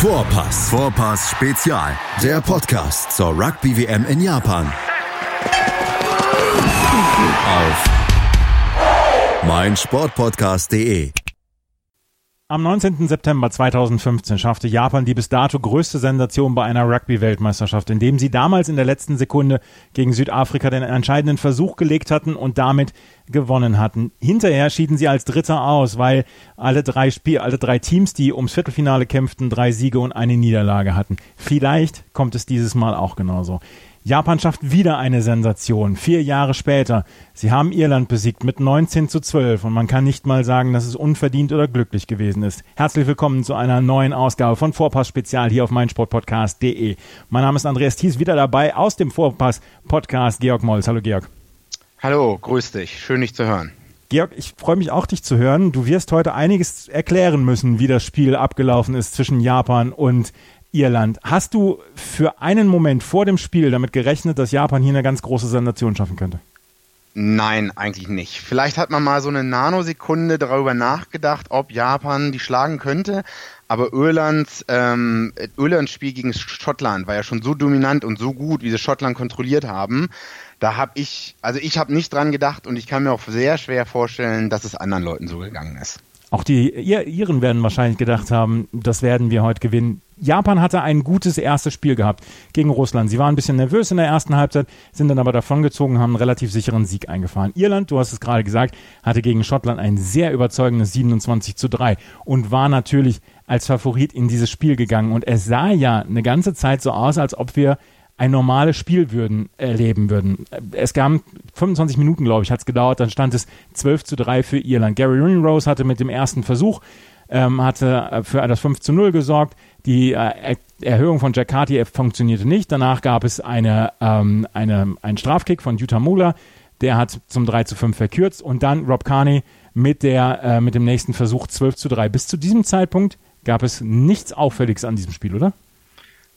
Vorpass. Vorpass Spezial. Der Podcast zur Rugby WM in Japan. Auf meinsportpodcast.de. Am 19. September 2015 schaffte Japan die bis dato größte Sensation bei einer Rugby-Weltmeisterschaft, indem sie damals in der letzten Sekunde gegen Südafrika den entscheidenden Versuch gelegt hatten und damit gewonnen hatten. Hinterher schieden sie als Dritter aus, weil alle drei Spiel, alle drei Teams, die ums Viertelfinale kämpften, drei Siege und eine Niederlage hatten. Vielleicht kommt es dieses Mal auch genauso. Japan schafft wieder eine Sensation. Vier Jahre später. Sie haben Irland besiegt mit 19 zu 12 und man kann nicht mal sagen, dass es unverdient oder glücklich gewesen ist. Herzlich willkommen zu einer neuen Ausgabe von Vorpass Spezial hier auf meinsportpodcast.de. Mein Name ist Andreas Thies, wieder dabei aus dem Vorpass Podcast Georg Molls. Hallo Georg. Hallo, grüß dich. Schön dich zu hören. Georg, ich freue mich auch, dich zu hören. Du wirst heute einiges erklären müssen, wie das Spiel abgelaufen ist zwischen Japan und Irland. Hast du für einen Moment vor dem Spiel damit gerechnet, dass Japan hier eine ganz große Sensation schaffen könnte? Nein, eigentlich nicht. Vielleicht hat man mal so eine Nanosekunde darüber nachgedacht, ob Japan die schlagen könnte. Aber Irlands, ähm, Irlands Spiel gegen Schottland war ja schon so dominant und so gut, wie sie Schottland kontrolliert haben. Da habe ich, also ich habe nicht dran gedacht und ich kann mir auch sehr schwer vorstellen, dass es anderen Leuten so gegangen ist. Auch die Iren werden wahrscheinlich gedacht haben, das werden wir heute gewinnen. Japan hatte ein gutes erstes Spiel gehabt gegen Russland. Sie waren ein bisschen nervös in der ersten Halbzeit, sind dann aber davongezogen, haben einen relativ sicheren Sieg eingefahren. Irland, du hast es gerade gesagt, hatte gegen Schottland ein sehr überzeugendes 27 zu 3 und war natürlich als Favorit in dieses Spiel gegangen. Und es sah ja eine ganze Zeit so aus, als ob wir ein normales Spiel würden, erleben würden. Es gab 25 Minuten, glaube ich, hat es gedauert, dann stand es 12 zu 3 für Irland. Gary Ringrose hatte mit dem ersten Versuch ähm, hatte äh, für das 5 zu 0 gesorgt. Die äh, Erhöhung von Jack Carty funktionierte nicht. Danach gab es eine, ähm, eine, einen Strafkick von Utah Mula. Der hat zum 3 zu 5 verkürzt. Und dann Rob Carney mit, der, äh, mit dem nächsten Versuch 12 zu 3. Bis zu diesem Zeitpunkt gab es nichts Auffälliges an diesem Spiel, oder?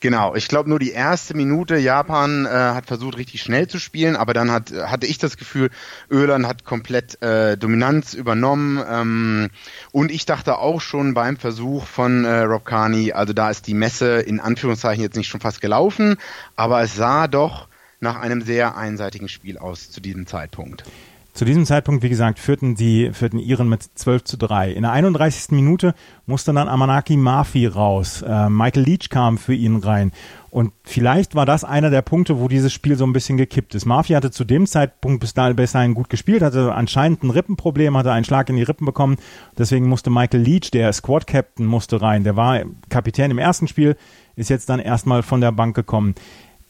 Genau, ich glaube nur die erste Minute, Japan äh, hat versucht richtig schnell zu spielen, aber dann hat, hatte ich das Gefühl, Öland hat komplett äh, Dominanz übernommen ähm, und ich dachte auch schon beim Versuch von äh, Rob Carney, also da ist die Messe in Anführungszeichen jetzt nicht schon fast gelaufen, aber es sah doch nach einem sehr einseitigen Spiel aus zu diesem Zeitpunkt. Zu diesem Zeitpunkt, wie gesagt, führten die führten Iren mit 12 zu 3. In der 31. Minute musste dann Amanaki Mafi raus. Äh, Michael Leach kam für ihn rein. Und vielleicht war das einer der Punkte, wo dieses Spiel so ein bisschen gekippt ist. Mafi hatte zu dem Zeitpunkt bis dahin gut gespielt, hatte anscheinend ein Rippenproblem, hatte einen Schlag in die Rippen bekommen. Deswegen musste Michael Leach, der Squad Captain, musste rein. Der war Kapitän im ersten Spiel, ist jetzt dann erstmal von der Bank gekommen.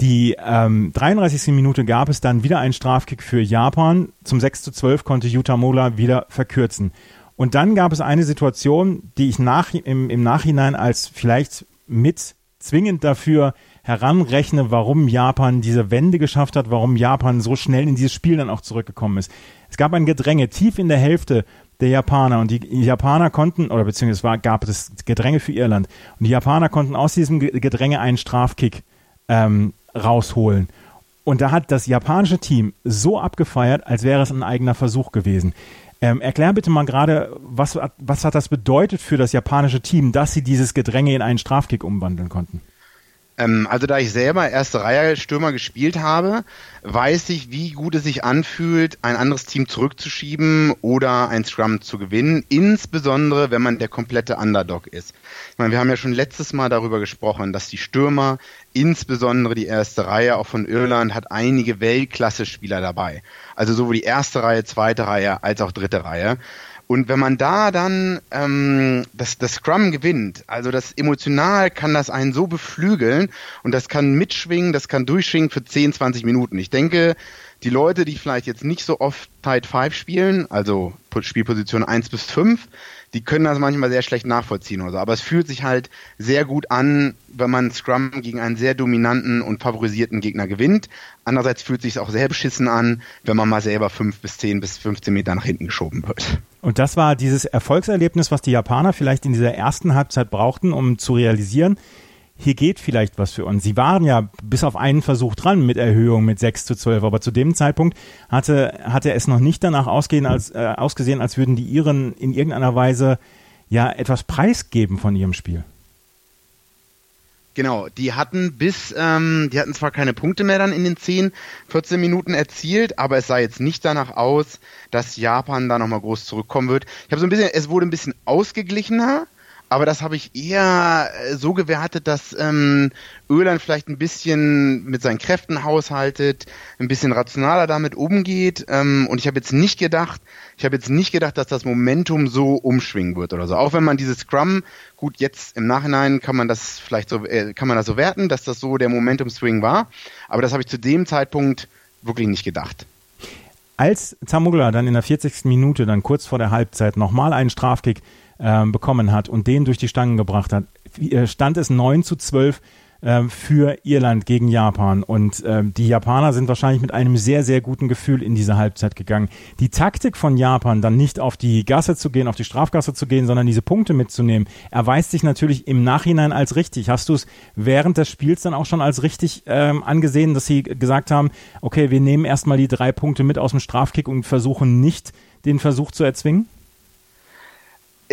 Die ähm, 33. Minute gab es dann wieder einen Strafkick für Japan. Zum 6 zu 12 konnte Yuta Mola wieder verkürzen. Und dann gab es eine Situation, die ich nach, im, im Nachhinein als vielleicht mit zwingend dafür heranrechne, warum Japan diese Wende geschafft hat, warum Japan so schnell in dieses Spiel dann auch zurückgekommen ist. Es gab ein Gedränge tief in der Hälfte der Japaner und die Japaner konnten, oder beziehungsweise war, gab es Gedränge für Irland und die Japaner konnten aus diesem Gedränge einen Strafkick ähm, rausholen. Und da hat das japanische Team so abgefeiert, als wäre es ein eigener Versuch gewesen. Ähm, erklär bitte mal gerade, was, was hat das bedeutet für das japanische Team, dass sie dieses Gedränge in einen Strafkick umwandeln konnten? Ähm, also da ich selber erste Reihe Stürmer gespielt habe, weiß ich, wie gut es sich anfühlt, ein anderes Team zurückzuschieben oder ein Scrum zu gewinnen, insbesondere wenn man der komplette Underdog ist. Ich meine, wir haben ja schon letztes Mal darüber gesprochen, dass die Stürmer, insbesondere die erste Reihe auch von Irland, hat einige Weltklasse-Spieler dabei. Also sowohl die erste Reihe, zweite Reihe als auch dritte Reihe. Und wenn man da dann ähm, das, das Scrum gewinnt, also das emotional kann das einen so beflügeln und das kann mitschwingen, das kann durchschwingen für 10, 20 Minuten. Ich denke, die Leute, die vielleicht jetzt nicht so oft Tide 5 spielen, also Spielposition 1 bis 5, die können das manchmal sehr schlecht nachvollziehen oder so. Aber es fühlt sich halt sehr gut an, wenn man Scrum gegen einen sehr dominanten und favorisierten Gegner gewinnt. Andererseits fühlt es sich auch sehr beschissen an, wenn man mal selber 5 bis 10 bis 15 Meter nach hinten geschoben wird. Und das war dieses Erfolgserlebnis, was die Japaner vielleicht in dieser ersten Halbzeit brauchten, um zu realisieren, hier geht vielleicht was für uns. Sie waren ja bis auf einen Versuch dran mit Erhöhung mit 6 zu 12, aber zu dem Zeitpunkt hatte, hatte es noch nicht danach ausgehen, als, äh, ausgesehen, als würden die Iren in irgendeiner Weise ja etwas preisgeben von ihrem Spiel. Genau, die hatten bis, ähm, die hatten zwar keine Punkte mehr dann in den 10, 14 Minuten erzielt, aber es sah jetzt nicht danach aus, dass Japan da nochmal groß zurückkommen wird. Ich habe so ein bisschen, es wurde ein bisschen ausgeglichener, aber das habe ich eher äh, so gewertet, dass ähm, Öland vielleicht ein bisschen mit seinen Kräften haushaltet, ein bisschen rationaler damit umgeht. Ähm, und ich habe jetzt nicht gedacht, ich habe jetzt nicht gedacht, dass das Momentum so umschwingen wird oder so. Auch wenn man dieses Scrum, gut, jetzt im Nachhinein kann man das vielleicht so, äh, kann man das so werten, dass das so der Momentum-Swing war. Aber das habe ich zu dem Zeitpunkt wirklich nicht gedacht. Als Zamugla dann in der 40. Minute, dann kurz vor der Halbzeit, nochmal einen Strafkick ähm, bekommen hat und den durch die Stangen gebracht hat, äh, stand es 9 zu 12 äh, für Irland gegen Japan. Und äh, die Japaner sind wahrscheinlich mit einem sehr, sehr guten Gefühl in diese Halbzeit gegangen. Die Taktik von Japan, dann nicht auf die Gasse zu gehen, auf die Strafgasse zu gehen, sondern diese Punkte mitzunehmen, erweist sich natürlich im Nachhinein als richtig. Hast du es während des Spiels dann auch schon als richtig ähm, angesehen, dass sie gesagt haben, okay, wir nehmen erstmal die drei Punkte mit aus dem Strafkick und versuchen nicht, den Versuch zu erzwingen?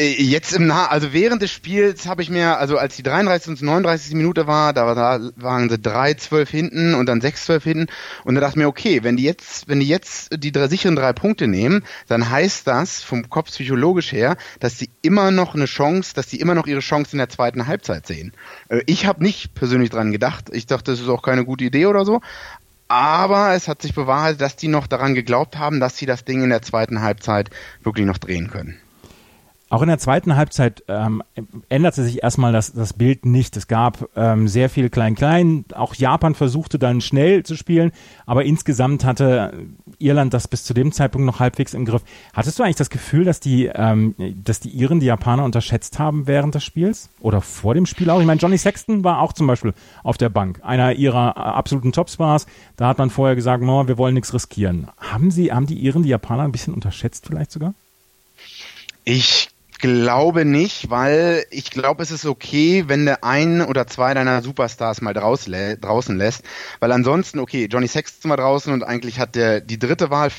Äh, jetzt im Nah, also während des Spiels habe ich mir, also als die 33. und 39. Minute war, da, da waren sie 3-12 hinten und dann 6-12 hinten und da dachte ich mir, okay, wenn die jetzt, wenn die jetzt die drei, sicheren drei Punkte nehmen, dann heißt das vom Kopf psychologisch her, dass sie immer noch eine Chance, dass die immer noch ihre Chance in der zweiten Halbzeit sehen. Äh, ich habe nicht persönlich dran gedacht. Ich dachte, das ist auch keine gute Idee oder so. Aber es hat sich bewahrheitet, dass die noch daran geglaubt haben, dass sie das Ding in der zweiten Halbzeit wirklich noch drehen können. Auch in der zweiten Halbzeit ähm, änderte sich erstmal das, das Bild nicht. Es gab ähm, sehr viel Klein-Klein. Auch Japan versuchte dann schnell zu spielen, aber insgesamt hatte Irland das bis zu dem Zeitpunkt noch halbwegs im Griff. Hattest du eigentlich das Gefühl, dass die, ähm, dass die Iren die Japaner unterschätzt haben während des Spiels? Oder vor dem Spiel auch? Ich meine, Johnny Sexton war auch zum Beispiel auf der Bank. Einer ihrer absoluten Topstars. Da hat man vorher gesagt, no, wir wollen nichts riskieren. Haben sie, haben die Iren die Japaner ein bisschen unterschätzt vielleicht sogar? Ich glaube nicht, weil ich glaube, es ist okay, wenn der ein oder zwei deiner Superstars mal draußen lässt, weil ansonsten, okay, Johnny Sexton war draußen und eigentlich hat der die dritte Wahl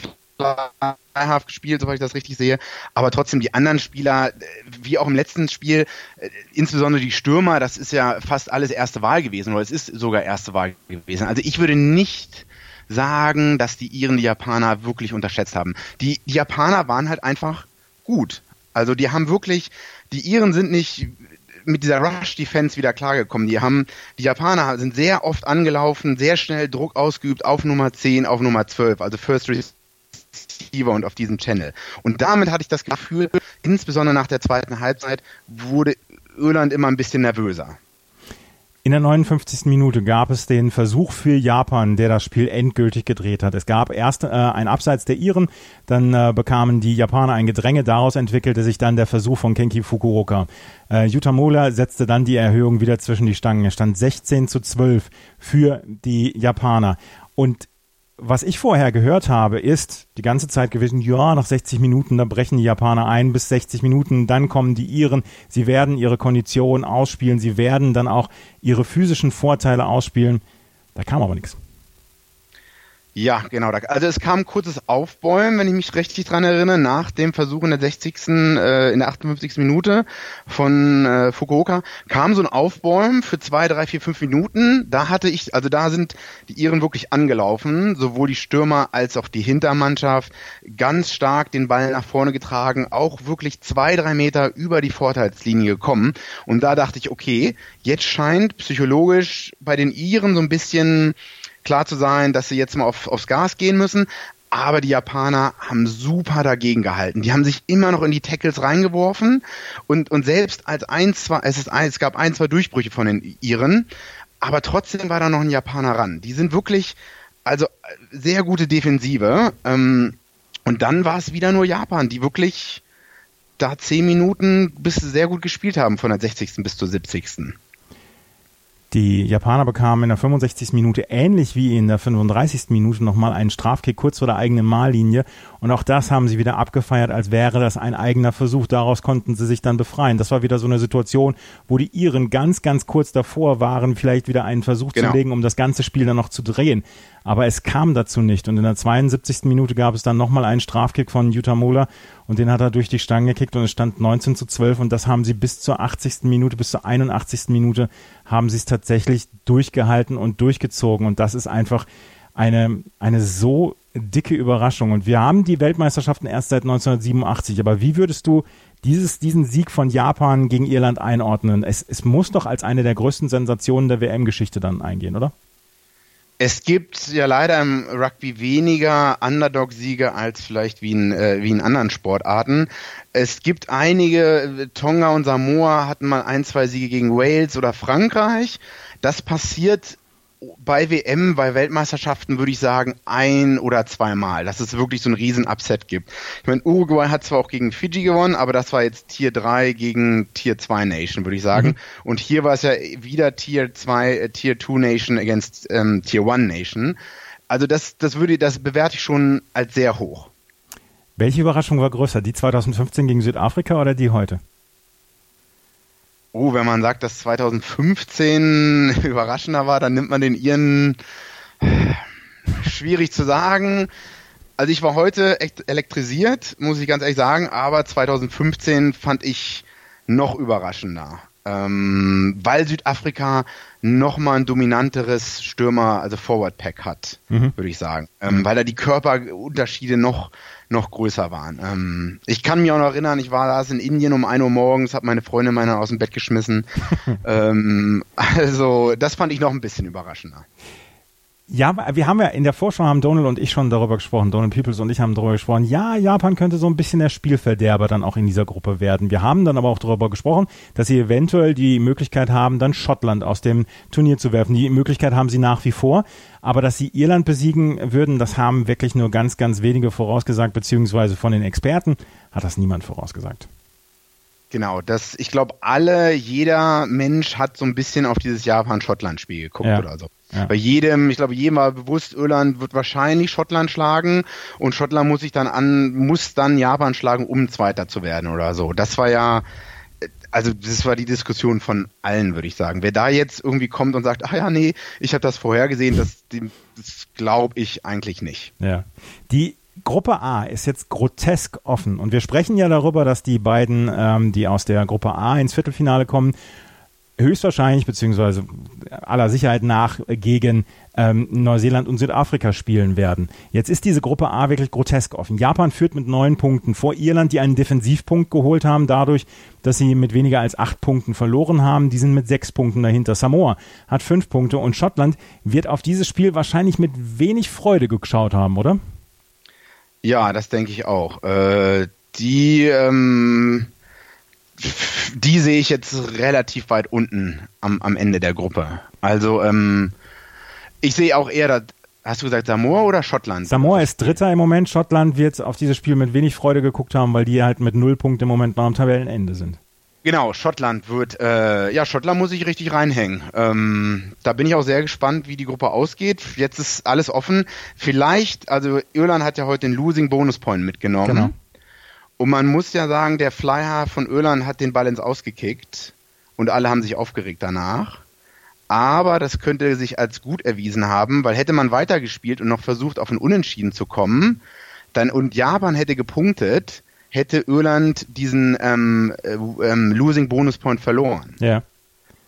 fleihaft gespielt, soweit ich das richtig sehe, aber trotzdem die anderen Spieler, wie auch im letzten Spiel, äh, insbesondere die Stürmer, das ist ja fast alles erste Wahl gewesen, oder es ist sogar erste Wahl gewesen. Also ich würde nicht sagen, dass die Iren die Japaner wirklich unterschätzt haben. Die, die Japaner waren halt einfach gut. Also die haben wirklich, die Iren sind nicht mit dieser Rush-Defense wieder klargekommen. Die haben, die Japaner sind sehr oft angelaufen, sehr schnell Druck ausgeübt auf Nummer 10, auf Nummer 12, also First Receiver und auf diesem Channel. Und damit hatte ich das Gefühl, insbesondere nach der zweiten Halbzeit, wurde Irland immer ein bisschen nervöser. In der 59. Minute gab es den Versuch für Japan, der das Spiel endgültig gedreht hat. Es gab erst äh, ein Abseits der Iren, dann äh, bekamen die Japaner ein Gedränge, daraus entwickelte sich dann der Versuch von Kenki Fukuoka. Äh, Yutamola setzte dann die Erhöhung wieder zwischen die Stangen. Er stand 16 zu 12 für die Japaner. Und was ich vorher gehört habe, ist die ganze Zeit gewesen, ja, nach 60 Minuten, da brechen die Japaner ein bis 60 Minuten, dann kommen die Iren, sie werden ihre Kondition ausspielen, sie werden dann auch ihre physischen Vorteile ausspielen. Da kam aber nichts. Ja, genau. Also es kam ein kurzes Aufbäumen, wenn ich mich richtig dran erinnere, nach dem Versuch in der 60. Äh, in der 58. Minute von äh, Fukuoka kam so ein Aufbäumen für zwei, drei, vier, fünf Minuten. Da hatte ich, also da sind die Iren wirklich angelaufen, sowohl die Stürmer als auch die Hintermannschaft, ganz stark den Ball nach vorne getragen, auch wirklich zwei, drei Meter über die Vorteilslinie gekommen. Und da dachte ich, okay, jetzt scheint psychologisch bei den Iren so ein bisschen klar zu sein, dass sie jetzt mal auf, aufs Gas gehen müssen. Aber die Japaner haben super dagegen gehalten. Die haben sich immer noch in die Tackles reingeworfen und, und selbst als ein, zwei, es, ist es gab ein, zwei Durchbrüche von den Iren, aber trotzdem war da noch ein Japaner ran. Die sind wirklich, also sehr gute Defensive. Ähm, und dann war es wieder nur Japan, die wirklich da zehn Minuten bis sehr gut gespielt haben von der 60. bis zur 70. Die Japaner bekamen in der 65. Minute ähnlich wie in der 35. Minute nochmal einen Strafkick kurz vor der eigenen Mahllinie. Und auch das haben sie wieder abgefeiert, als wäre das ein eigener Versuch. Daraus konnten sie sich dann befreien. Das war wieder so eine Situation, wo die Iren ganz, ganz kurz davor waren, vielleicht wieder einen Versuch genau. zu legen, um das ganze Spiel dann noch zu drehen. Aber es kam dazu nicht. Und in der 72. Minute gab es dann nochmal einen Strafkick von Jutta Mola und den hat er durch die Stange gekickt und es stand 19 zu 12 und das haben sie bis zur 80. Minute, bis zur 81. Minute haben sie es tatsächlich durchgehalten und durchgezogen. Und das ist einfach eine, eine so dicke Überraschung. Und wir haben die Weltmeisterschaften erst seit 1987. Aber wie würdest du dieses, diesen Sieg von Japan gegen Irland einordnen? Es, es muss doch als eine der größten Sensationen der WM-Geschichte dann eingehen, oder? Es gibt ja leider im Rugby weniger Underdog-Siege als vielleicht wie in, äh, wie in anderen Sportarten. Es gibt einige, Tonga und Samoa hatten mal ein, zwei Siege gegen Wales oder Frankreich. Das passiert bei WM, bei Weltmeisterschaften würde ich sagen ein oder zweimal, dass es wirklich so ein riesen Upset gibt. Ich meine, Uruguay hat zwar auch gegen Fiji gewonnen, aber das war jetzt Tier 3 gegen Tier 2 Nation, würde ich sagen. Mhm. Und hier war es ja wieder Tier 2, äh, Tier 2 Nation against ähm, Tier 1 Nation. Also das, das würde, das bewerte ich schon als sehr hoch. Welche Überraschung war größer, die 2015 gegen Südafrika oder die heute? Oh, wenn man sagt, dass 2015 überraschender war, dann nimmt man den ihren schwierig zu sagen. Also ich war heute echt elektrisiert, muss ich ganz ehrlich sagen, aber 2015 fand ich noch überraschender. Ähm, weil Südafrika noch mal ein dominanteres Stürmer, also Forward Pack hat, mhm. würde ich sagen. Ähm, weil da die Körperunterschiede noch noch größer waren. Ähm, ich kann mich auch noch erinnern, ich war da in Indien um 1 Uhr morgens, habe meine Freundin meiner aus dem Bett geschmissen. ähm, also das fand ich noch ein bisschen überraschender. Ja, wir haben ja in der Vorschau haben Donald und ich schon darüber gesprochen, Donald Peoples und ich haben darüber gesprochen, ja, Japan könnte so ein bisschen der Spielverderber dann auch in dieser Gruppe werden. Wir haben dann aber auch darüber gesprochen, dass sie eventuell die Möglichkeit haben, dann Schottland aus dem Turnier zu werfen. Die Möglichkeit haben sie nach wie vor, aber dass sie Irland besiegen würden, das haben wirklich nur ganz, ganz wenige vorausgesagt, beziehungsweise von den Experten hat das niemand vorausgesagt. Genau, das, ich glaube, alle, jeder Mensch hat so ein bisschen auf dieses Japan-Schottland-Spiel geguckt ja. oder so. Ja. Bei jedem, ich glaube, jedem war bewusst, Irland wird wahrscheinlich Schottland schlagen und Schottland muss sich dann an, muss dann Japan schlagen, um Zweiter zu werden oder so. Das war ja, also das war die Diskussion von allen, würde ich sagen. Wer da jetzt irgendwie kommt und sagt, ah ja, nee, ich habe das vorhergesehen, das, das glaube ich eigentlich nicht. Ja. Die Gruppe A ist jetzt grotesk offen und wir sprechen ja darüber, dass die beiden, ähm, die aus der Gruppe A ins Viertelfinale kommen, höchstwahrscheinlich beziehungsweise aller Sicherheit nach gegen ähm, Neuseeland und Südafrika spielen werden. Jetzt ist diese Gruppe A wirklich grotesk offen. Japan führt mit neun Punkten vor Irland, die einen Defensivpunkt geholt haben, dadurch, dass sie mit weniger als acht Punkten verloren haben. Die sind mit sechs Punkten dahinter. Samoa hat fünf Punkte und Schottland wird auf dieses Spiel wahrscheinlich mit wenig Freude geschaut haben, oder? Ja, das denke ich auch. Äh, die, ähm, die sehe ich jetzt relativ weit unten am, am Ende der Gruppe. Also, ähm, ich sehe auch eher, hast du gesagt Samoa oder Schottland? Samoa ist Dritter im Moment. Schottland wird auf dieses Spiel mit wenig Freude geguckt haben, weil die halt mit null Punkten im Moment noch am Tabellenende sind. Genau, Schottland wird, äh, ja, Schottland muss sich richtig reinhängen. Ähm, da bin ich auch sehr gespannt, wie die Gruppe ausgeht. Jetzt ist alles offen. Vielleicht, also Irland hat ja heute den Losing Bonus Point mitgenommen. Genau. Und man muss ja sagen, der Flyer von Irland hat den Ball ins Ausgekickt und alle haben sich aufgeregt danach. Aber das könnte sich als gut erwiesen haben, weil hätte man weitergespielt und noch versucht, auf ein Unentschieden zu kommen, dann und Japan hätte gepunktet, hätte Irland diesen ähm, äh, ähm, Losing Bonus Point verloren. Ja.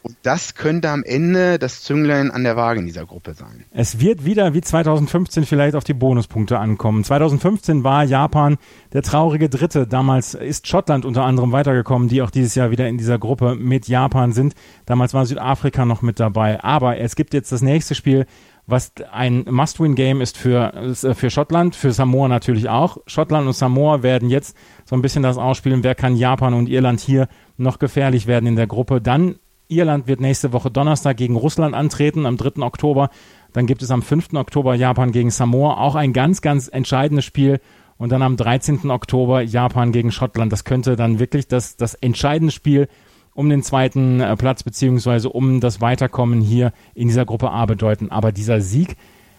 Und das könnte am Ende das Zünglein an der Waage in dieser Gruppe sein. Es wird wieder wie 2015 vielleicht auf die Bonuspunkte ankommen. 2015 war Japan der traurige Dritte. Damals ist Schottland unter anderem weitergekommen, die auch dieses Jahr wieder in dieser Gruppe mit Japan sind. Damals war Südafrika noch mit dabei. Aber es gibt jetzt das nächste Spiel was ein Must-Win-Game ist für, äh, für Schottland, für Samoa natürlich auch. Schottland und Samoa werden jetzt so ein bisschen das ausspielen, wer kann Japan und Irland hier noch gefährlich werden in der Gruppe. Dann Irland wird nächste Woche Donnerstag gegen Russland antreten, am 3. Oktober. Dann gibt es am 5. Oktober Japan gegen Samoa, auch ein ganz, ganz entscheidendes Spiel. Und dann am 13. Oktober Japan gegen Schottland. Das könnte dann wirklich das, das entscheidende Spiel um den zweiten äh, Platz beziehungsweise um das Weiterkommen hier in dieser Gruppe A bedeuten. Aber dieser Sieg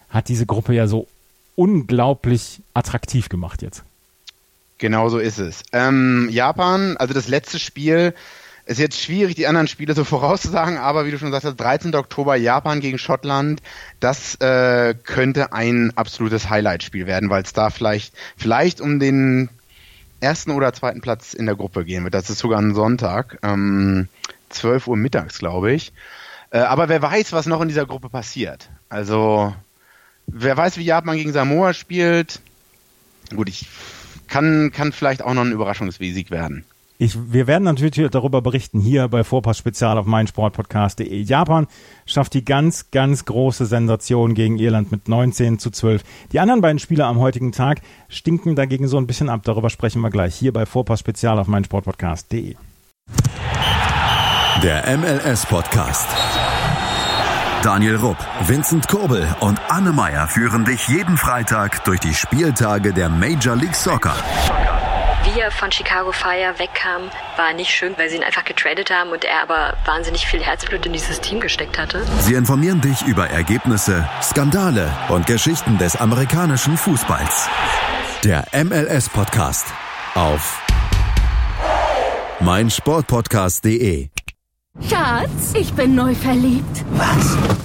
hat diese Gruppe ja so unglaublich attraktiv gemacht jetzt. Genau so ist es. Ähm, Japan, also das letzte Spiel, ist jetzt schwierig, die anderen Spiele so vorauszusagen, aber wie du schon sagst, 13. Oktober Japan gegen Schottland, das äh, könnte ein absolutes Highlight-Spiel werden, weil es da vielleicht, vielleicht um den ersten oder zweiten Platz in der Gruppe gehen wird. Das ist sogar ein Sonntag, ähm, 12 Uhr mittags, glaube ich. Äh, aber wer weiß, was noch in dieser Gruppe passiert. Also, wer weiß, wie Japan gegen Samoa spielt. Gut, ich kann, kann vielleicht auch noch ein Überraschungssieg werden. Ich, wir werden natürlich darüber berichten hier bei Vorpass Spezial auf meinsportpodcast.de. Japan schafft die ganz, ganz große Sensation gegen Irland mit 19 zu 12. Die anderen beiden Spieler am heutigen Tag stinken dagegen so ein bisschen ab. Darüber sprechen wir gleich hier bei Vorpass Spezial auf meinsportpodcast.de. Der MLS Podcast. Daniel Rupp, Vincent Kurbel und Anne Meyer führen dich jeden Freitag durch die Spieltage der Major League Soccer wie er von Chicago Fire wegkam, war nicht schön, weil sie ihn einfach getradet haben und er aber wahnsinnig viel Herzblut in dieses Team gesteckt hatte. Sie informieren dich über Ergebnisse, Skandale und Geschichten des amerikanischen Fußballs. Der MLS Podcast auf meinsportpodcast.de. Schatz, ich bin neu verliebt. Was?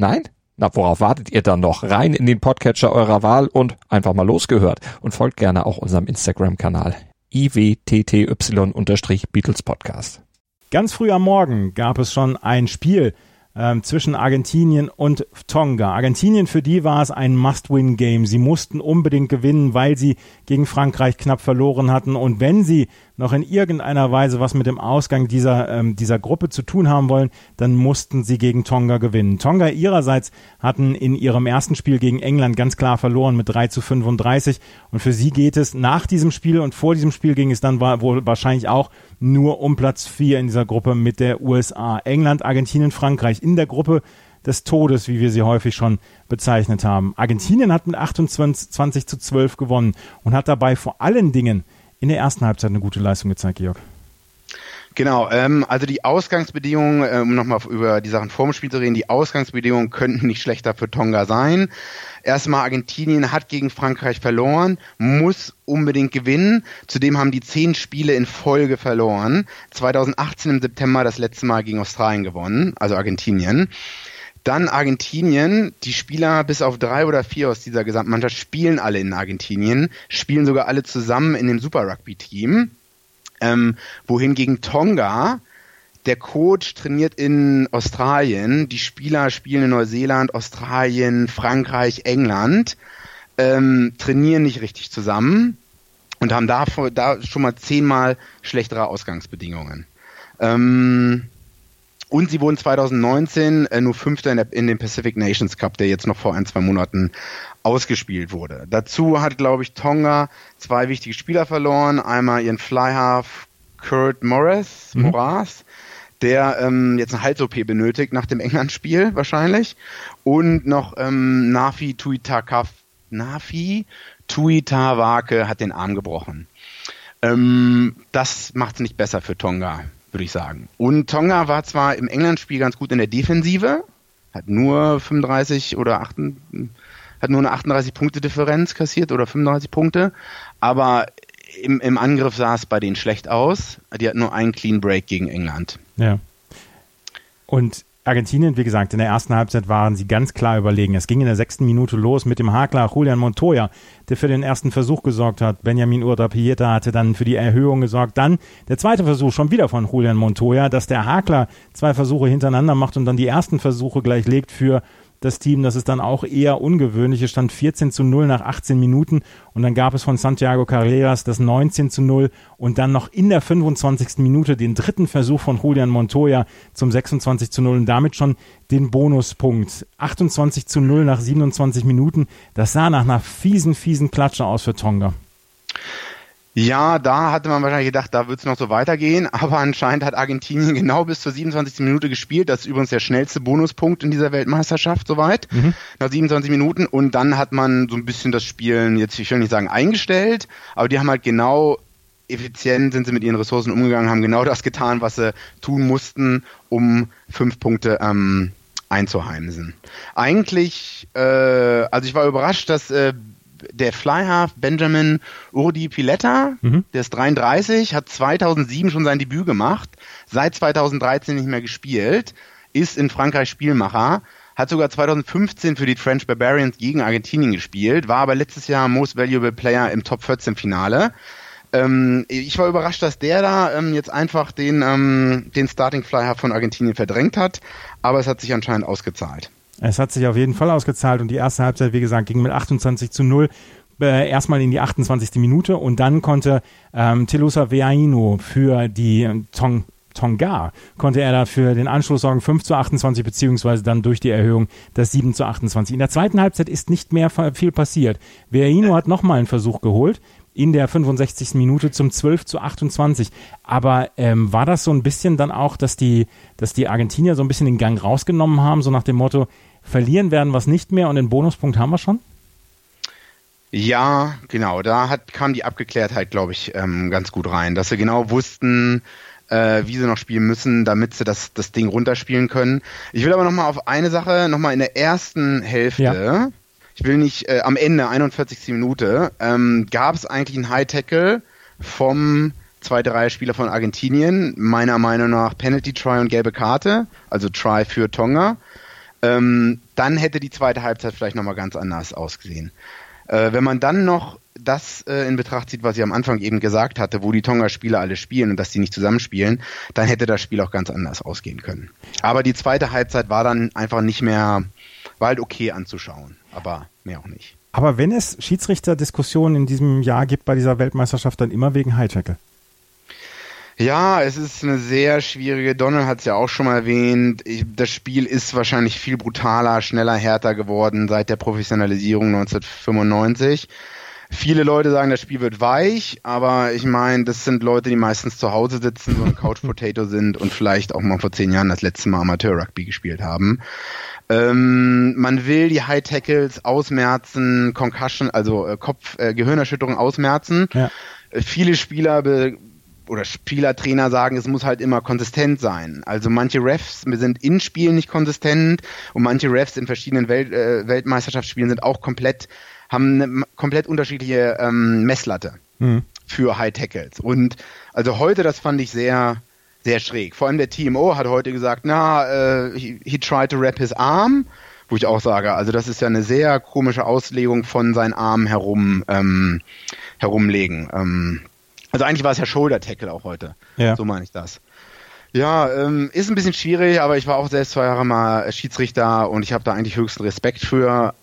Nein? Na, worauf wartet ihr dann noch? Rein in den Podcatcher eurer Wahl und einfach mal losgehört. Und folgt gerne auch unserem Instagram-Kanal iwtty-Beatles Podcast. Ganz früh am Morgen gab es schon ein Spiel ähm, zwischen Argentinien und Tonga. Argentinien, für die war es ein Must-Win-Game. Sie mussten unbedingt gewinnen, weil sie gegen Frankreich knapp verloren hatten. Und wenn sie noch in irgendeiner Weise was mit dem Ausgang dieser, ähm, dieser Gruppe zu tun haben wollen, dann mussten sie gegen Tonga gewinnen. Tonga ihrerseits hatten in ihrem ersten Spiel gegen England ganz klar verloren mit 3 zu 35 und für sie geht es nach diesem Spiel und vor diesem Spiel ging es dann wohl wahrscheinlich auch nur um Platz 4 in dieser Gruppe mit der USA. England, Argentinien, Frankreich in der Gruppe des Todes, wie wir sie häufig schon bezeichnet haben. Argentinien hat mit 28 zu 12 gewonnen und hat dabei vor allen Dingen in der ersten Halbzeit eine gute Leistung gezeigt, Georg. Genau, ähm, also die Ausgangsbedingungen, äh, um nochmal über die Sachen vorm Spiel zu reden, die Ausgangsbedingungen könnten nicht schlechter für Tonga sein. Erstmal Argentinien hat gegen Frankreich verloren, muss unbedingt gewinnen. Zudem haben die zehn Spiele in Folge verloren. 2018 im September das letzte Mal gegen Australien gewonnen, also Argentinien. Dann Argentinien, die Spieler bis auf drei oder vier aus dieser Gesamtmannschaft spielen alle in Argentinien, spielen sogar alle zusammen in dem Super Rugby-Team. Ähm, wohingegen Tonga, der Coach trainiert in Australien, die Spieler spielen in Neuseeland, Australien, Frankreich, England, ähm, trainieren nicht richtig zusammen und haben da, da schon mal zehnmal schlechtere Ausgangsbedingungen. Ähm, und sie wurden 2019 äh, nur Fünfter in, der, in dem Pacific Nations Cup, der jetzt noch vor ein, zwei Monaten ausgespielt wurde. Dazu hat, glaube ich, Tonga zwei wichtige Spieler verloren. Einmal ihren Flyhalf Kurt Morris, mhm. Moras, der ähm, jetzt eine Hals-OP benötigt nach dem England-Spiel wahrscheinlich. Und noch ähm, Nafi Tuitakaf, Nafi Tuitawake hat den Arm gebrochen. Ähm, das macht es nicht besser für Tonga würde ich sagen. Und Tonga war zwar im England-Spiel ganz gut in der Defensive, hat nur 35 oder 8, hat nur eine 38 Punkte Differenz kassiert oder 35 Punkte, aber im, im Angriff sah es bei denen schlecht aus. Die hatten nur einen Clean Break gegen England. Ja. Und Argentinien, wie gesagt, in der ersten Halbzeit waren sie ganz klar überlegen. Es ging in der sechsten Minute los mit dem Hakler Julian Montoya, der für den ersten Versuch gesorgt hat. Benjamin Urda-Pieta hatte dann für die Erhöhung gesorgt. Dann der zweite Versuch schon wieder von Julian Montoya, dass der Hakler zwei Versuche hintereinander macht und dann die ersten Versuche gleich legt für das Team. Das ist dann auch eher ungewöhnlich. Es stand 14 zu 0 nach 18 Minuten und dann gab es von Santiago Carreras das 19 zu 0 und dann noch in der 25. Minute den dritten Versuch von Julian Montoya zum 26 zu 0 und damit schon den Bonuspunkt. 28 zu 0 nach 27 Minuten. Das sah nach einer fiesen, fiesen Klatsche aus für Tonga. Ja, da hatte man wahrscheinlich gedacht, da wird es noch so weitergehen, aber anscheinend hat Argentinien genau bis zur 27. Minute gespielt. Das ist übrigens der schnellste Bonuspunkt in dieser Weltmeisterschaft soweit, mhm. nach 27 Minuten. Und dann hat man so ein bisschen das Spielen, jetzt ich will nicht sagen eingestellt, aber die haben halt genau effizient sind sie mit ihren Ressourcen umgegangen, haben genau das getan, was sie tun mussten, um fünf Punkte ähm, einzuheimsen. Eigentlich, äh, also ich war überrascht, dass äh, der Flyhalf Benjamin Urdi Piletta, mhm. der ist 33, hat 2007 schon sein Debüt gemacht, seit 2013 nicht mehr gespielt, ist in Frankreich Spielmacher, hat sogar 2015 für die French Barbarians gegen Argentinien gespielt, war aber letztes Jahr Most Valuable Player im Top 14 Finale. Ähm, ich war überrascht, dass der da ähm, jetzt einfach den, ähm, den Starting Flyer von Argentinien verdrängt hat, aber es hat sich anscheinend ausgezahlt. Es hat sich auf jeden Fall ausgezahlt und die erste Halbzeit, wie gesagt, ging mit 28 zu 0 äh, erstmal in die 28. Minute und dann konnte ähm, Telusa Veaino für die Tong Tonga konnte er dafür den Anschluss sorgen, 5 zu 28, beziehungsweise dann durch die Erhöhung das 7 zu 28. In der zweiten Halbzeit ist nicht mehr viel passiert. Veaino hat nochmal einen Versuch geholt in der 65. Minute zum 12 zu 28. Aber ähm, war das so ein bisschen dann auch, dass die, dass die Argentinier so ein bisschen den Gang rausgenommen haben, so nach dem Motto, verlieren werden wir es nicht mehr und den Bonuspunkt haben wir schon? Ja, genau. Da hat, kam die Abgeklärtheit, glaube ich, ähm, ganz gut rein, dass sie genau wussten, äh, wie sie noch spielen müssen, damit sie das, das Ding runterspielen können. Ich will aber nochmal auf eine Sache, nochmal in der ersten Hälfte, ja. ich will nicht, äh, am Ende, 41. Minute, ähm, gab es eigentlich einen High-Tackle vom zweite Reihe Spieler von Argentinien, meiner Meinung nach Penalty Try und gelbe Karte, also Try für Tonga. Ähm, dann hätte die zweite Halbzeit vielleicht nochmal ganz anders ausgesehen. Äh, wenn man dann noch das äh, in Betracht zieht, was ich am Anfang eben gesagt hatte, wo die Tonga-Spieler alle spielen und dass die nicht zusammenspielen, dann hätte das Spiel auch ganz anders ausgehen können. Aber die zweite Halbzeit war dann einfach nicht mehr, war halt okay anzuschauen, aber mehr auch nicht. Aber wenn es Schiedsrichterdiskussionen in diesem Jahr gibt bei dieser Weltmeisterschaft, dann immer wegen Hightackle. Ja, es ist eine sehr schwierige. Donald hat es ja auch schon mal erwähnt. Ich, das Spiel ist wahrscheinlich viel brutaler, schneller, härter geworden seit der Professionalisierung 1995. Viele Leute sagen, das Spiel wird weich, aber ich meine, das sind Leute, die meistens zu Hause sitzen, so ein Couch Potato sind und vielleicht auch mal vor zehn Jahren das letzte Mal Amateur-Rugby gespielt haben. Ähm, man will die High Tackles ausmerzen, Concussion, also äh, Kopf, äh, Gehirnerschütterung ausmerzen. Ja. Äh, viele Spieler be oder Spielertrainer sagen, es muss halt immer konsistent sein. Also manche Refs sind in Spielen nicht konsistent und manche Refs in verschiedenen Welt, äh, Weltmeisterschaftsspielen sind auch komplett haben eine komplett unterschiedliche ähm, Messlatte mhm. für High Tackles. Und also heute, das fand ich sehr, sehr schräg. Vor allem der TMO hat heute gesagt, na, äh, he, he tried to wrap his arm, wo ich auch sage, also das ist ja eine sehr komische Auslegung von seinen Armen herum ähm, herumlegen. Ähm, also eigentlich war es ja Shoulder Tackle auch heute. Ja. So meine ich das. Ja, ähm, ist ein bisschen schwierig, aber ich war auch selbst zwei Jahre mal Schiedsrichter und ich habe da eigentlich höchsten Respekt für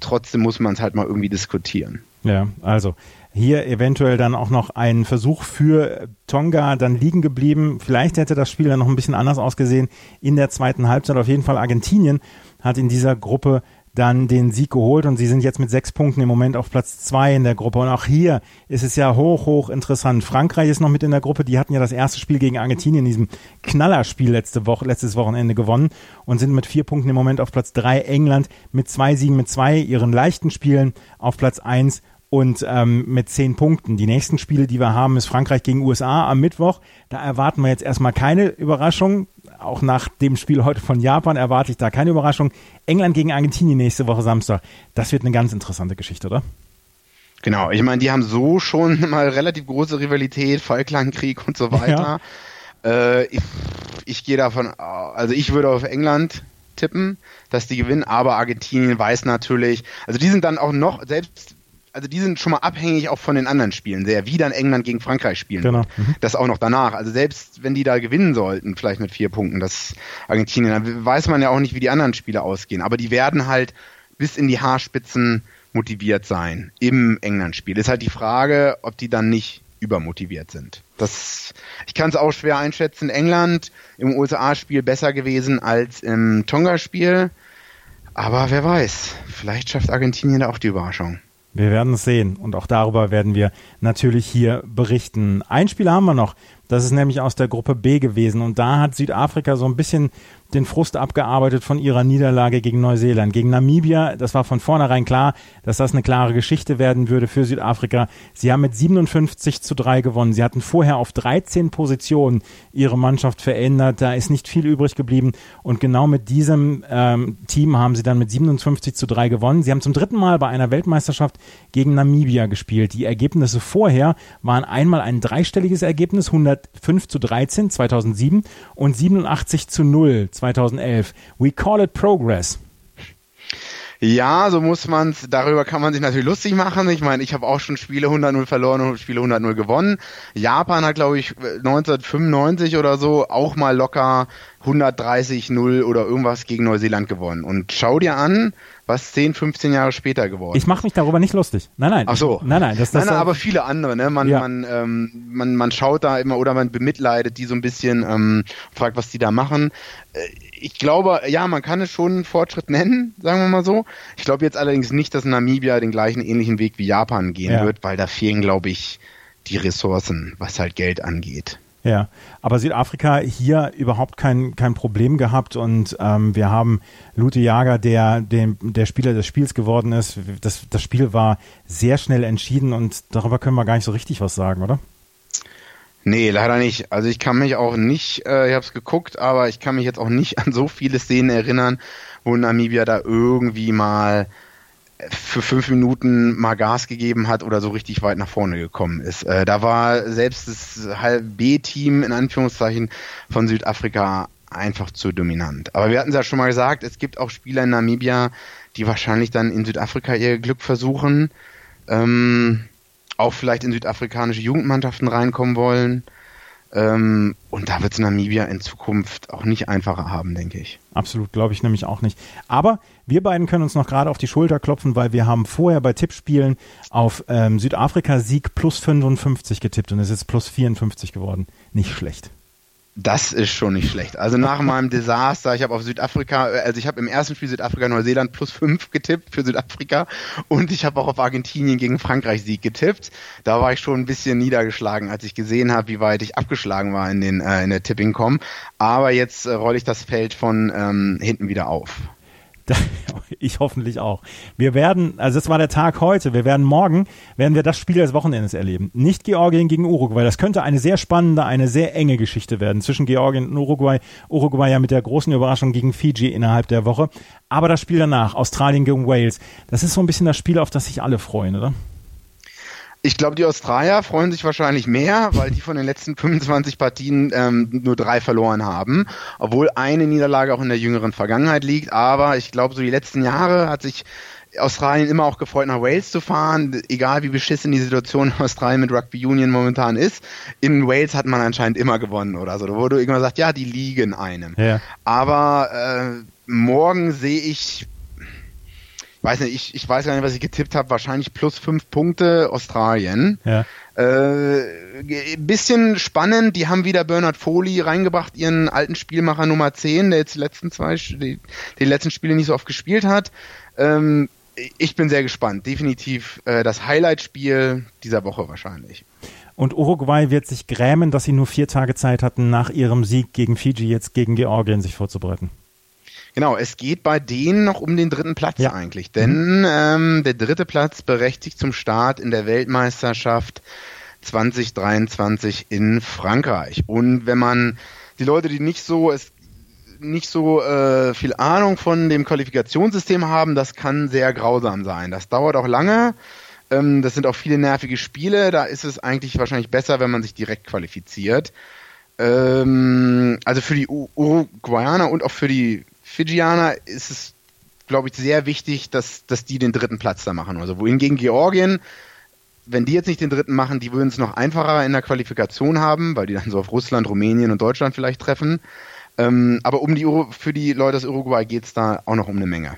trotzdem muss man es halt mal irgendwie diskutieren. Ja, also hier eventuell dann auch noch ein Versuch für Tonga dann liegen geblieben. Vielleicht hätte das Spiel dann noch ein bisschen anders ausgesehen in der zweiten Halbzeit. Auf jeden Fall Argentinien hat in dieser Gruppe dann den Sieg geholt und sie sind jetzt mit sechs Punkten im Moment auf Platz zwei in der Gruppe. Und auch hier ist es ja hoch, hoch interessant. Frankreich ist noch mit in der Gruppe. Die hatten ja das erste Spiel gegen Argentinien in diesem Knallerspiel letzte Woche, letztes Wochenende gewonnen und sind mit vier Punkten im Moment auf Platz drei. England mit zwei Siegen, mit zwei ihren leichten Spielen auf Platz eins und ähm, mit zehn Punkten. Die nächsten Spiele, die wir haben, ist Frankreich gegen USA am Mittwoch. Da erwarten wir jetzt erstmal keine Überraschung auch nach dem Spiel heute von Japan erwarte ich da keine Überraschung. England gegen Argentinien nächste Woche Samstag. Das wird eine ganz interessante Geschichte, oder? Genau, ich meine, die haben so schon mal relativ große Rivalität, Falklandkrieg und so weiter. Ja. Äh, ich, ich gehe davon, also ich würde auf England tippen, dass die gewinnen, aber Argentinien weiß natürlich, also die sind dann auch noch, selbst also die sind schon mal abhängig auch von den anderen Spielen sehr, wie dann England gegen Frankreich spielen. Genau. Mhm. Das auch noch danach. Also selbst wenn die da gewinnen sollten, vielleicht mit vier Punkten, das Argentinien, dann weiß man ja auch nicht, wie die anderen Spiele ausgehen. Aber die werden halt bis in die Haarspitzen motiviert sein im England-Spiel. Ist halt die Frage, ob die dann nicht übermotiviert sind. Das, ich kann es auch schwer einschätzen. England im USA-Spiel besser gewesen als im Tonga-Spiel. Aber wer weiß, vielleicht schafft Argentinien da auch die Überraschung. Wir werden es sehen und auch darüber werden wir natürlich hier berichten. Ein Spiel haben wir noch. Das ist nämlich aus der Gruppe B gewesen. Und da hat Südafrika so ein bisschen den Frust abgearbeitet von ihrer Niederlage gegen Neuseeland. Gegen Namibia, das war von vornherein klar, dass das eine klare Geschichte werden würde für Südafrika. Sie haben mit 57 zu 3 gewonnen. Sie hatten vorher auf 13 Positionen ihre Mannschaft verändert. Da ist nicht viel übrig geblieben. Und genau mit diesem ähm, Team haben sie dann mit 57 zu 3 gewonnen. Sie haben zum dritten Mal bei einer Weltmeisterschaft gegen Namibia gespielt. Die Ergebnisse vorher waren einmal ein dreistelliges Ergebnis, 105 zu 13 2007 und 87 zu 0 2011. We call it progress. Ja, so muss man es, darüber kann man sich natürlich lustig machen. Ich meine, ich habe auch schon Spiele 100-0 verloren und Spiele 100-0 gewonnen. Japan hat, glaube ich, 1995 oder so auch mal locker 130-0 oder irgendwas gegen Neuseeland gewonnen. Und schau dir an, was 10, 15 Jahre später geworden Ich mache mich darüber nicht lustig. Nein, nein. Ach so. Nein, nein. Das, das nein, nein, aber viele andere. Ne? Man, ja. man, ähm, man, man schaut da immer oder man bemitleidet die so ein bisschen, ähm, fragt, was die da machen. Äh, ich glaube, ja, man kann es schon einen Fortschritt nennen, sagen wir mal so. Ich glaube jetzt allerdings nicht, dass Namibia den gleichen ähnlichen Weg wie Japan gehen ja. wird, weil da fehlen, glaube ich, die Ressourcen, was halt Geld angeht. Ja, aber Südafrika hier überhaupt kein, kein Problem gehabt und ähm, wir haben Lute Jager, der, der der Spieler des Spiels geworden ist. Das, das Spiel war sehr schnell entschieden und darüber können wir gar nicht so richtig was sagen, oder? Nee, leider nicht. Also ich kann mich auch nicht, äh, ich habe es geguckt, aber ich kann mich jetzt auch nicht an so viele Szenen erinnern, wo Namibia da irgendwie mal für fünf Minuten mal Gas gegeben hat oder so richtig weit nach vorne gekommen ist. Äh, da war selbst das B-Team in Anführungszeichen von Südafrika einfach zu dominant. Aber wir hatten es ja schon mal gesagt, es gibt auch Spieler in Namibia, die wahrscheinlich dann in Südafrika ihr Glück versuchen, ähm, auch vielleicht in südafrikanische Jugendmannschaften reinkommen wollen. Ähm, und da wird es Namibia in Zukunft auch nicht einfacher haben, denke ich. Absolut, glaube ich nämlich auch nicht. Aber wir beiden können uns noch gerade auf die Schulter klopfen, weil wir haben vorher bei Tippspielen auf ähm, Südafrika-Sieg plus 55 getippt und es ist plus 54 geworden. Nicht schlecht. Das ist schon nicht schlecht. Also nach meinem Desaster, ich habe auf Südafrika, also ich habe im ersten Spiel Südafrika-Neuseeland plus fünf getippt für Südafrika und ich habe auch auf Argentinien gegen Frankreich Sieg getippt. Da war ich schon ein bisschen niedergeschlagen, als ich gesehen habe, wie weit ich abgeschlagen war in, den, äh, in der Tipping-Com. Aber jetzt äh, rolle ich das Feld von ähm, hinten wieder auf. Ich hoffentlich auch. Wir werden, also das war der Tag heute, wir werden morgen, werden wir das Spiel des Wochenendes erleben. Nicht Georgien gegen Uruguay, das könnte eine sehr spannende, eine sehr enge Geschichte werden zwischen Georgien und Uruguay. Uruguay ja mit der großen Überraschung gegen Fiji innerhalb der Woche. Aber das Spiel danach, Australien gegen Wales, das ist so ein bisschen das Spiel, auf das sich alle freuen, oder? Ich glaube, die Australier freuen sich wahrscheinlich mehr, weil die von den letzten 25 Partien ähm, nur drei verloren haben, obwohl eine Niederlage auch in der jüngeren Vergangenheit liegt. Aber ich glaube, so die letzten Jahre hat sich Australien immer auch gefreut, nach Wales zu fahren, egal wie beschissen die Situation in Australien mit Rugby Union momentan ist. In Wales hat man anscheinend immer gewonnen oder so. Da wurde irgendwann gesagt, ja, die liegen einem. Ja. Aber äh, morgen sehe ich weiß nicht, ich, ich weiß gar nicht, was ich getippt habe, wahrscheinlich plus fünf Punkte Australien. Ja. Äh, bisschen spannend, die haben wieder Bernard Foley reingebracht, ihren alten Spielmacher Nummer 10, der jetzt die letzten zwei, die, die letzten Spiele nicht so oft gespielt hat. Ähm, ich bin sehr gespannt. Definitiv äh, das Highlight-Spiel dieser Woche wahrscheinlich. Und Uruguay wird sich grämen, dass sie nur vier Tage Zeit hatten, nach ihrem Sieg gegen Fiji jetzt gegen Georgien sich vorzubereiten. Genau, es geht bei denen noch um den dritten Platz ja. eigentlich, denn mhm. ähm, der dritte Platz berechtigt zum Start in der Weltmeisterschaft 2023 in Frankreich. Und wenn man die Leute, die nicht so es nicht so äh, viel Ahnung von dem Qualifikationssystem haben, das kann sehr grausam sein. Das dauert auch lange. Ähm, das sind auch viele nervige Spiele. Da ist es eigentlich wahrscheinlich besser, wenn man sich direkt qualifiziert. Ähm, also für die Uruguayaner und auch für die Fijianer ist es, glaube ich, sehr wichtig, dass, dass die den dritten Platz da machen. Also wohingegen Georgien, wenn die jetzt nicht den dritten machen, die würden es noch einfacher in der Qualifikation haben, weil die dann so auf Russland, Rumänien und Deutschland vielleicht treffen. Ähm, aber um die Uru für die Leute aus Uruguay geht es da auch noch um eine Menge.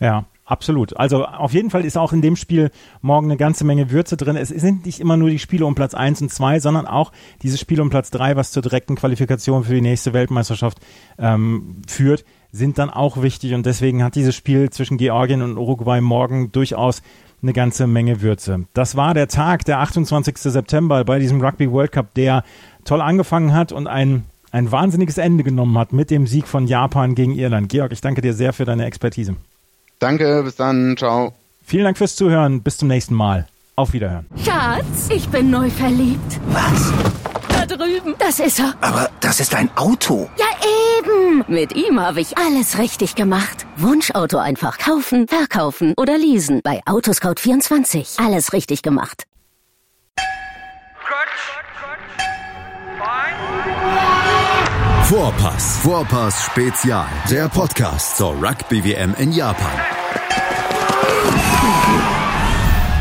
Ja, Absolut. Also auf jeden Fall ist auch in dem Spiel morgen eine ganze Menge Würze drin. Es sind nicht immer nur die Spiele um Platz eins und zwei, sondern auch dieses Spiel um Platz drei, was zur direkten Qualifikation für die nächste Weltmeisterschaft ähm, führt, sind dann auch wichtig. Und deswegen hat dieses Spiel zwischen Georgien und Uruguay morgen durchaus eine ganze Menge Würze. Das war der Tag, der 28. September bei diesem Rugby World Cup, der toll angefangen hat und ein, ein wahnsinniges Ende genommen hat mit dem Sieg von Japan gegen Irland. Georg, ich danke dir sehr für deine Expertise. Danke, bis dann, ciao. Vielen Dank fürs Zuhören, bis zum nächsten Mal. Auf Wiederhören. Schatz, ich bin neu verliebt. Was? Da drüben. Das ist er. Aber das ist ein Auto. Ja, eben. Mit ihm habe ich alles richtig gemacht. Wunschauto einfach kaufen, verkaufen oder leasen. Bei Autoscout24. Alles richtig gemacht. Vorpass, Vorpass Spezial. Der Podcast zur Rugby WM in Japan.